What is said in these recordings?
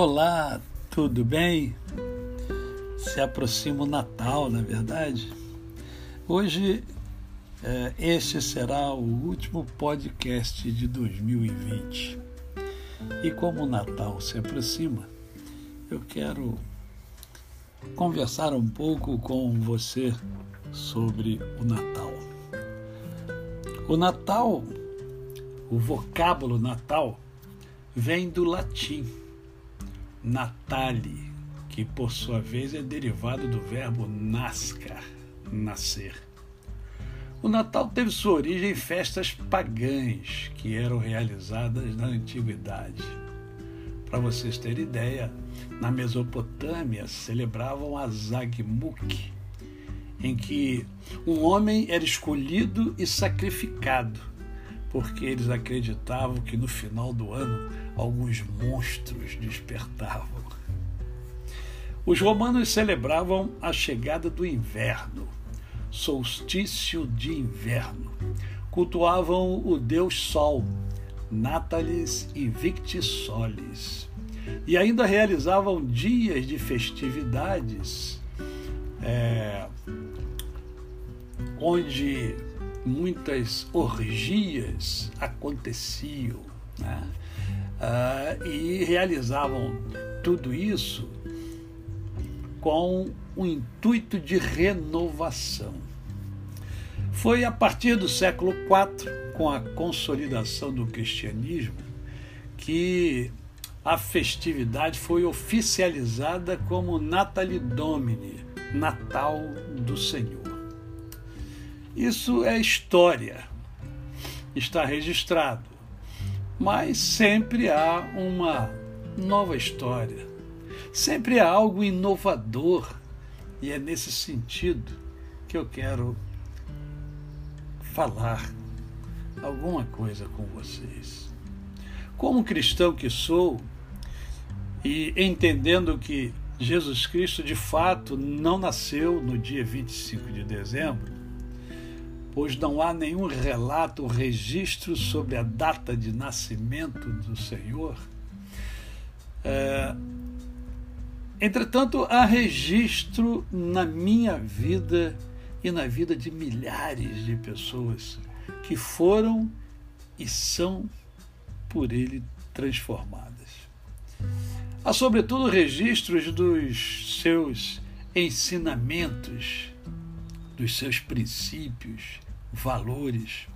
Olá, tudo bem? Se aproxima o Natal, na é verdade. Hoje, é, este será o último podcast de 2020. E como o Natal se aproxima, eu quero conversar um pouco com você sobre o Natal. O Natal, o vocábulo Natal, vem do latim Natali, que por sua vez é derivado do verbo nascar, nascer. O Natal teve sua origem em festas pagãs que eram realizadas na antiguidade. Para vocês terem ideia, na Mesopotâmia celebravam a Zagmuk, em que um homem era escolhido e sacrificado porque eles acreditavam que no final do ano alguns monstros despertavam. Os romanos celebravam a chegada do inverno, solstício de inverno. Cultuavam o deus Sol, Natalis Invicti Solis. E ainda realizavam dias de festividades, é, onde muitas orgias aconteciam né? uh, e realizavam tudo isso com o intuito de renovação. Foi a partir do século IV, com a consolidação do cristianismo, que a festividade foi oficializada como Natali Domini, Natal do Senhor. Isso é história, está registrado. Mas sempre há uma nova história, sempre há algo inovador, e é nesse sentido que eu quero falar alguma coisa com vocês. Como cristão que sou, e entendendo que Jesus Cristo de fato não nasceu no dia 25 de dezembro, pois não há nenhum relato registro sobre a data de nascimento do Senhor. É, entretanto, há registro na minha vida e na vida de milhares de pessoas que foram e são por ele transformadas. Há, sobretudo, registros dos seus ensinamentos, dos seus princípios, valores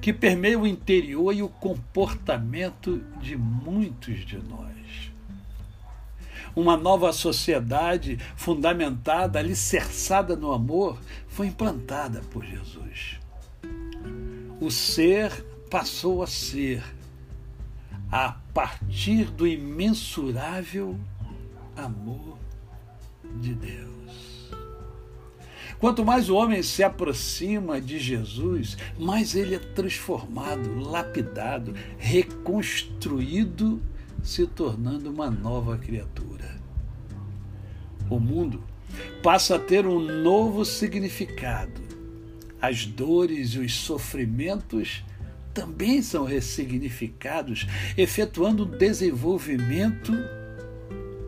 que permeiam o interior e o comportamento de muitos de nós. Uma nova sociedade fundamentada, alicerçada no amor, foi implantada por Jesus. O ser passou a ser, a partir do imensurável amor de Deus. Quanto mais o homem se aproxima de Jesus, mais ele é transformado, lapidado, reconstruído, se tornando uma nova criatura. O mundo passa a ter um novo significado. As dores e os sofrimentos também são ressignificados, efetuando um desenvolvimento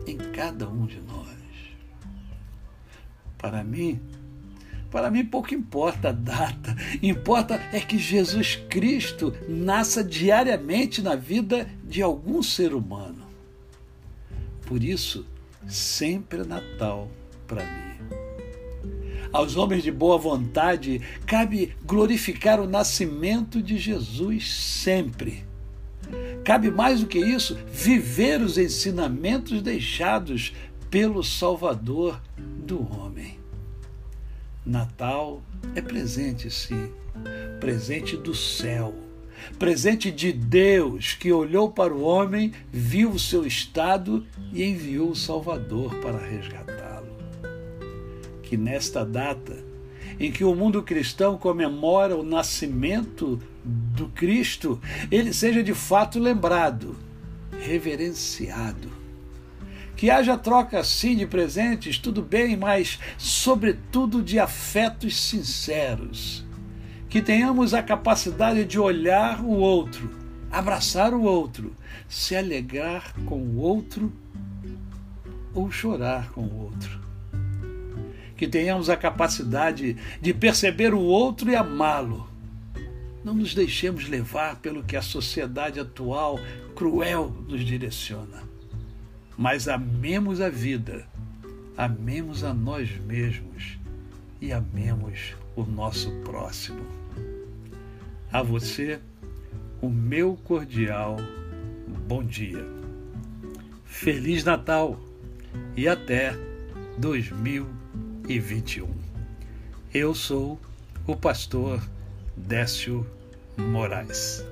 em cada um de nós. Para mim, para mim pouco importa a data, importa é que Jesus Cristo nasça diariamente na vida de algum ser humano. Por isso, sempre é Natal para mim. Aos homens de boa vontade cabe glorificar o nascimento de Jesus sempre. Cabe mais do que isso, viver os ensinamentos deixados pelo Salvador do homem. Natal é presente, sim, presente do céu, presente de Deus que olhou para o homem, viu o seu estado e enviou o Salvador para resgatá-lo. Que nesta data, em que o mundo cristão comemora o nascimento do Cristo, ele seja de fato lembrado, reverenciado que haja troca sim de presentes, tudo bem, mas sobretudo de afetos sinceros. Que tenhamos a capacidade de olhar o outro, abraçar o outro, se alegrar com o outro ou chorar com o outro. Que tenhamos a capacidade de perceber o outro e amá-lo. Não nos deixemos levar pelo que a sociedade atual cruel nos direciona. Mas amemos a vida, amemos a nós mesmos e amemos o nosso próximo. A você, o meu cordial bom dia. Feliz Natal! e até 2021. Eu sou o pastor Décio Moraes.